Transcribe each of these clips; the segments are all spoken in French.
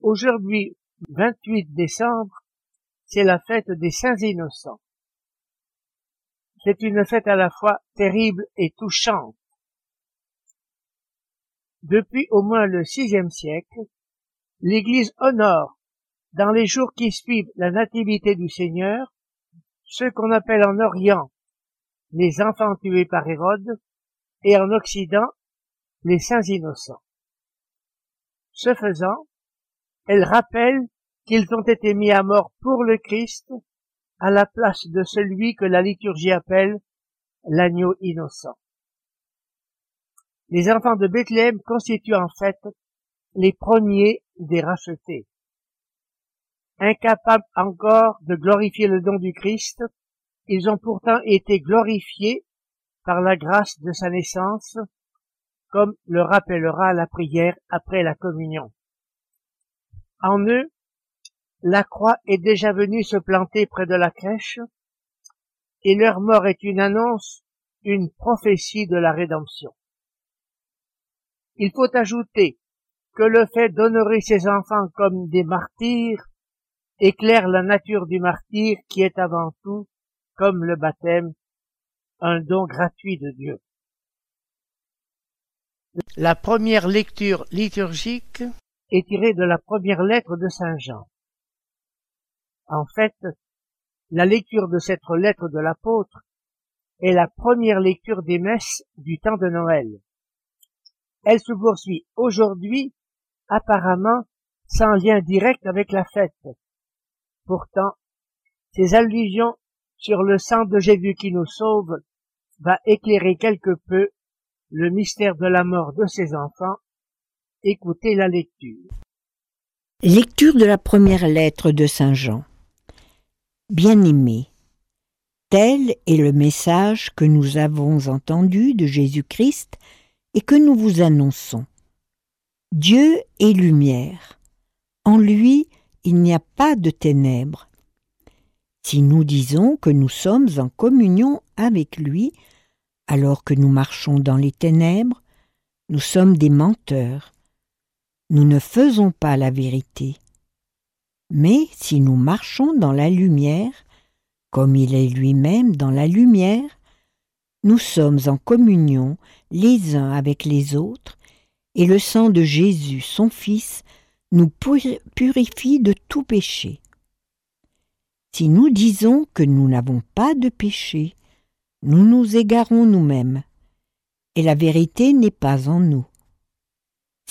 Aujourd'hui, 28 décembre, c'est la fête des Saints Innocents. C'est une fête à la fois terrible et touchante. Depuis au moins le sixième siècle, l'Église honore, dans les jours qui suivent la nativité du Seigneur, ceux qu'on appelle en Orient les enfants tués par Hérode, et en Occident les saints innocents. Ce faisant, elle rappelle qu'ils ont été mis à mort pour le Christ à la place de celui que la liturgie appelle l'agneau innocent. Les enfants de Bethléem constituent en fait les premiers des rachetés. Incapables encore de glorifier le don du Christ, ils ont pourtant été glorifiés par la grâce de sa naissance, comme le rappellera la prière après la communion. En eux, la croix est déjà venue se planter près de la crèche, et leur mort est une annonce, une prophétie de la rédemption. Il faut ajouter que le fait d'honorer ses enfants comme des martyrs éclaire la nature du martyr qui est avant tout, comme le baptême, un don gratuit de Dieu. La première lecture liturgique est tirée de la première lettre de Saint Jean. En fait, la lecture de cette lettre de l'apôtre est la première lecture des messes du temps de Noël. Elle se poursuit aujourd'hui, apparemment sans lien direct avec la fête. Pourtant, ces allusions sur le sang de Jésus qui nous sauve va éclairer quelque peu le mystère de la mort de ses enfants. Écoutez la lecture. Lecture de la première lettre de Saint Jean. Bien-aimés, tel est le message que nous avons entendu de Jésus-Christ et que nous vous annonçons. Dieu est lumière. En lui, il n'y a pas de ténèbres. Si nous disons que nous sommes en communion avec lui, alors que nous marchons dans les ténèbres, nous sommes des menteurs. Nous ne faisons pas la vérité. Mais si nous marchons dans la lumière, comme il est lui-même dans la lumière, nous sommes en communion les uns avec les autres, et le sang de Jésus, son Fils, nous purifie de tout péché. Si nous disons que nous n'avons pas de péché, nous nous égarons nous-mêmes, et la vérité n'est pas en nous.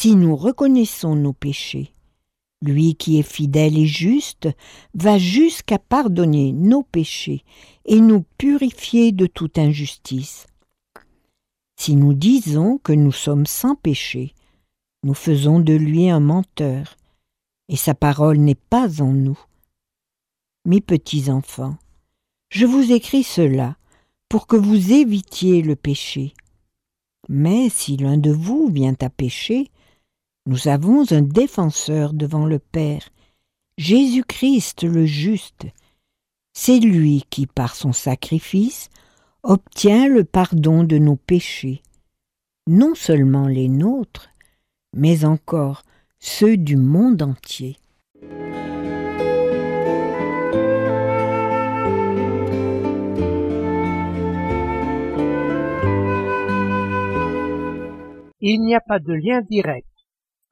Si nous reconnaissons nos péchés, lui qui est fidèle et juste va jusqu'à pardonner nos péchés et nous purifier de toute injustice. Si nous disons que nous sommes sans péché, nous faisons de lui un menteur, et sa parole n'est pas en nous. Mes petits enfants, je vous écris cela pour que vous évitiez le péché. Mais si l'un de vous vient à pécher, nous avons un défenseur devant le Père, Jésus-Christ le juste. C'est lui qui, par son sacrifice, obtient le pardon de nos péchés, non seulement les nôtres, mais encore ceux du monde entier. Il n'y a pas de lien direct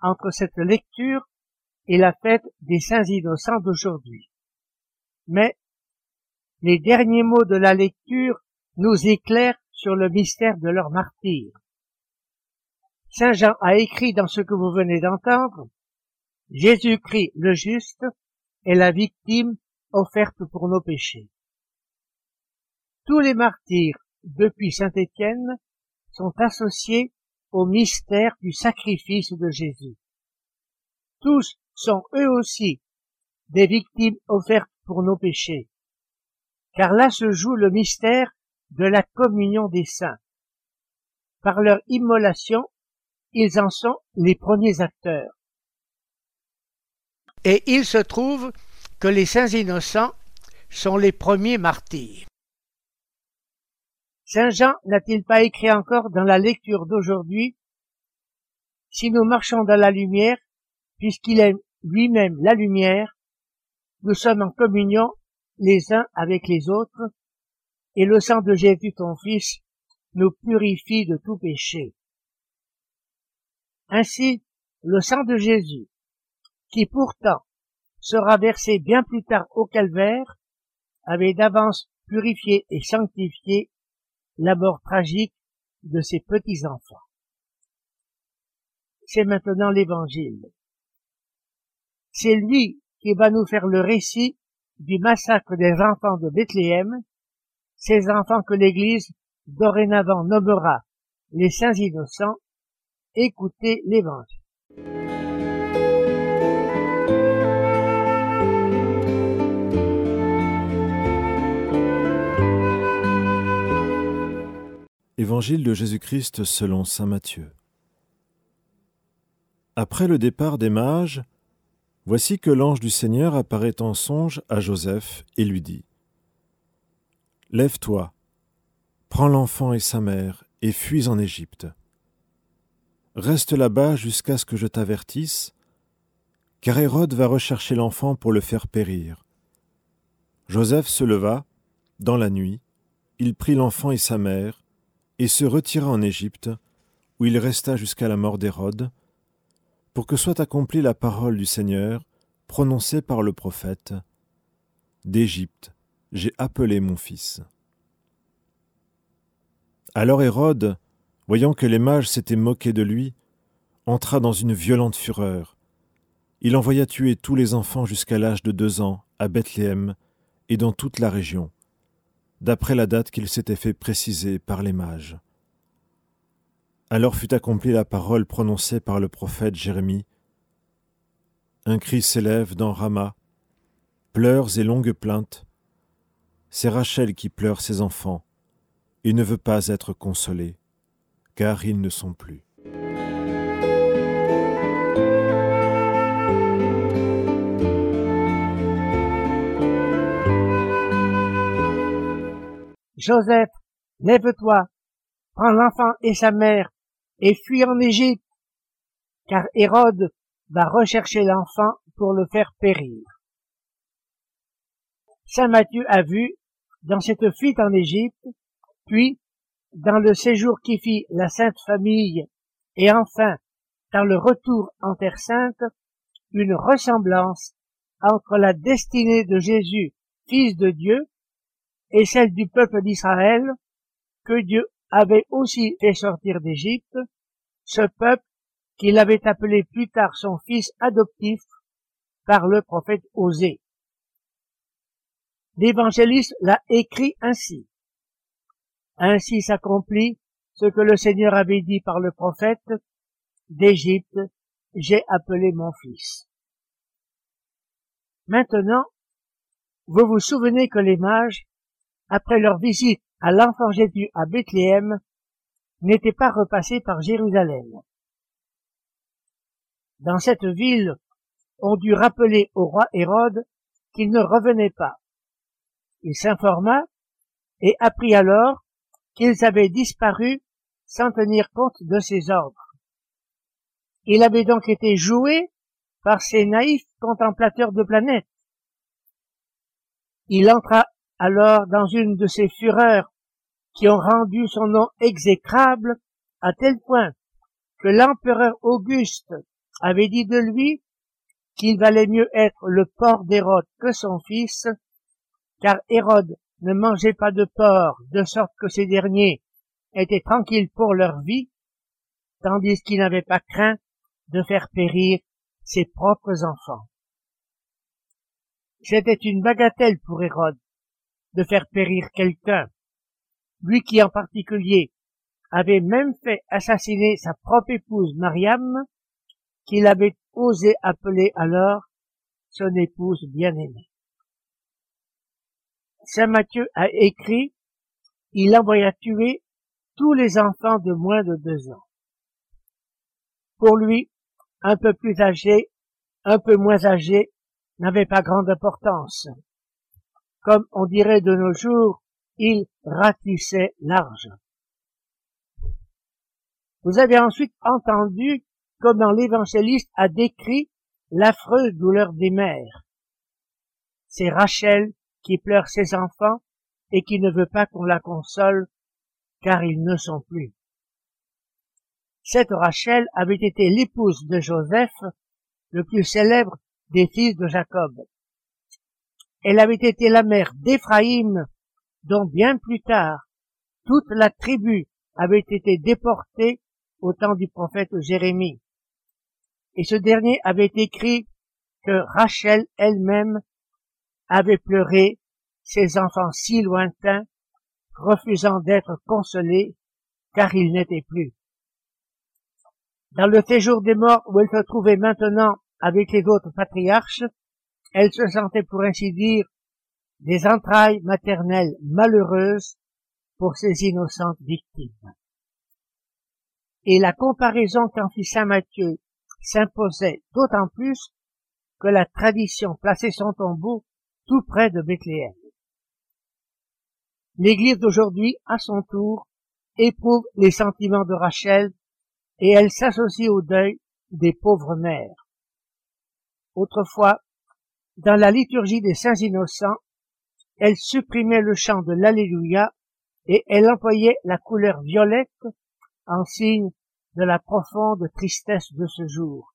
entre cette lecture et la fête des saints innocents d'aujourd'hui. Mais les derniers mots de la lecture nous éclairent sur le mystère de leur martyr. Saint Jean a écrit dans ce que vous venez d'entendre, Jésus-Christ le juste est la victime offerte pour nos péchés. Tous les martyrs depuis Saint Étienne sont associés au mystère du sacrifice de Jésus. tous sont eux aussi des victimes offertes pour nos péchés. Car là se joue le mystère de la communion des saints. Par leur immolation, ils en sont les premiers acteurs. Et il se trouve que les saints innocents sont les premiers martyrs. Saint Jean n'a-t-il pas écrit encore dans la lecture d'aujourd'hui Si nous marchons dans la lumière, puisqu'il est lui-même la lumière, nous sommes en communion les uns avec les autres, et le sang de Jésus ton Fils nous purifie de tout péché. Ainsi, le sang de Jésus, qui pourtant sera versé bien plus tard au calvaire, avait d'avance purifié et sanctifié la mort tragique de ses petits-enfants. C'est maintenant l'évangile. C'est lui qui va nous faire le récit du massacre des enfants de Bethléem, ces enfants que l'Église dorénavant nommera les saints innocents, écoutez l'évangile. Évangile de Jésus-Christ selon Saint Matthieu. Après le départ des mages, voici que l'ange du Seigneur apparaît en songe à Joseph et lui dit Lève-toi, prends l'enfant et sa mère, et fuis en Égypte. Reste là-bas jusqu'à ce que je t'avertisse, car Hérode va rechercher l'enfant pour le faire périr. Joseph se leva, dans la nuit, il prit l'enfant et sa mère, et se retira en Égypte, où il resta jusqu'à la mort d'Hérode, pour que soit accomplie la parole du Seigneur prononcée par le prophète. D'Égypte, j'ai appelé mon fils. Alors Hérode, voyant que les mages s'étaient moqués de lui, entra dans une violente fureur. Il envoya tuer tous les enfants jusqu'à l'âge de deux ans à Bethléem et dans toute la région, d'après la date qu'il s'était fait préciser par les mages. Alors fut accomplie la parole prononcée par le prophète Jérémie. Un cri s'élève dans Rama, pleurs et longues plaintes. C'est Rachel qui pleure ses enfants et ne veut pas être consolée, car ils ne sont plus. Joseph, lève-toi, prends l'enfant et sa mère, et fuis en Égypte, car Hérode va rechercher l'enfant pour le faire périr. Saint Matthieu a vu, dans cette fuite en Égypte, puis, dans le séjour qui fit la Sainte Famille, et enfin, dans le retour en Terre Sainte, une ressemblance entre la destinée de Jésus, Fils de Dieu, et celle du peuple d'Israël que Dieu avait aussi fait sortir d'Égypte, ce peuple qu'il avait appelé plus tard son fils adoptif par le prophète Osée. L'évangéliste l'a écrit ainsi. Ainsi s'accomplit ce que le Seigneur avait dit par le prophète, d'Égypte, j'ai appelé mon fils. Maintenant, vous vous souvenez que les mages après leur visite à l'enfant Jésus à Bethléem, n'étaient pas repassés par Jérusalem. Dans cette ville, on dut rappeler au roi Hérode qu'il ne revenait pas. Il s'informa et apprit alors qu'ils avaient disparu sans tenir compte de ses ordres. Il avait donc été joué par ces naïfs contemplateurs de planètes. Il entra alors dans une de ces fureurs qui ont rendu son nom exécrable à tel point que l'empereur Auguste avait dit de lui qu'il valait mieux être le porc d'Hérode que son fils, car Hérode ne mangeait pas de porc, de sorte que ces derniers étaient tranquilles pour leur vie, tandis qu'il n'avait pas craint de faire périr ses propres enfants. C'était une bagatelle pour Hérode, de faire périr quelqu'un, lui qui en particulier avait même fait assassiner sa propre épouse Mariam, qu'il avait osé appeler alors son épouse bien-aimée. Saint Matthieu a écrit, il envoya tuer tous les enfants de moins de deux ans. Pour lui, un peu plus âgé, un peu moins âgé, n'avait pas grande importance. Comme on dirait de nos jours, il ratissait large. Vous avez ensuite entendu comment l'évangéliste a décrit l'affreuse douleur des mères. C'est Rachel qui pleure ses enfants et qui ne veut pas qu'on la console car ils ne sont plus. Cette Rachel avait été l'épouse de Joseph, le plus célèbre des fils de Jacob. Elle avait été la mère d'Éphraïm, dont bien plus tard toute la tribu avait été déportée au temps du prophète Jérémie. Et ce dernier avait écrit que Rachel elle-même avait pleuré ses enfants si lointains, refusant d'être consolés, car ils n'étaient plus. Dans le séjour des morts où elle se trouvait maintenant avec les autres patriarches, elle se sentait pour ainsi dire des entrailles maternelles malheureuses pour ces innocentes victimes. Et la comparaison qu'en fit Saint Matthieu s'imposait d'autant plus que la tradition plaçait son tombeau tout près de Bethléem. L'Église d'aujourd'hui, à son tour, éprouve les sentiments de Rachel et elle s'associe au deuil des pauvres mères. Autrefois, dans la liturgie des saints innocents, elle supprimait le chant de l'Alléluia et elle employait la couleur violette en signe de la profonde tristesse de ce jour.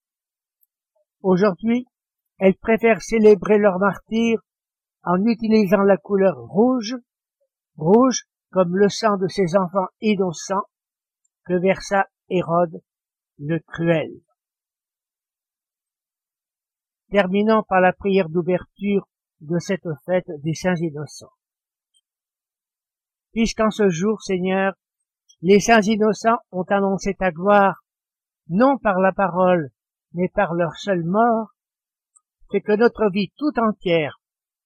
Aujourd'hui, elle préfère célébrer leur martyr en utilisant la couleur rouge, rouge comme le sang de ses enfants innocents que versa Hérode le cruel. Terminons par la prière d'ouverture de cette fête des saints innocents. Puisqu'en ce jour, Seigneur, les saints innocents ont annoncé ta gloire, non par la parole, mais par leur seule mort, c'est que notre vie tout entière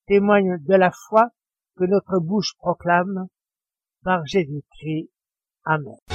témoigne de la foi que notre bouche proclame par Jésus-Christ. Amen.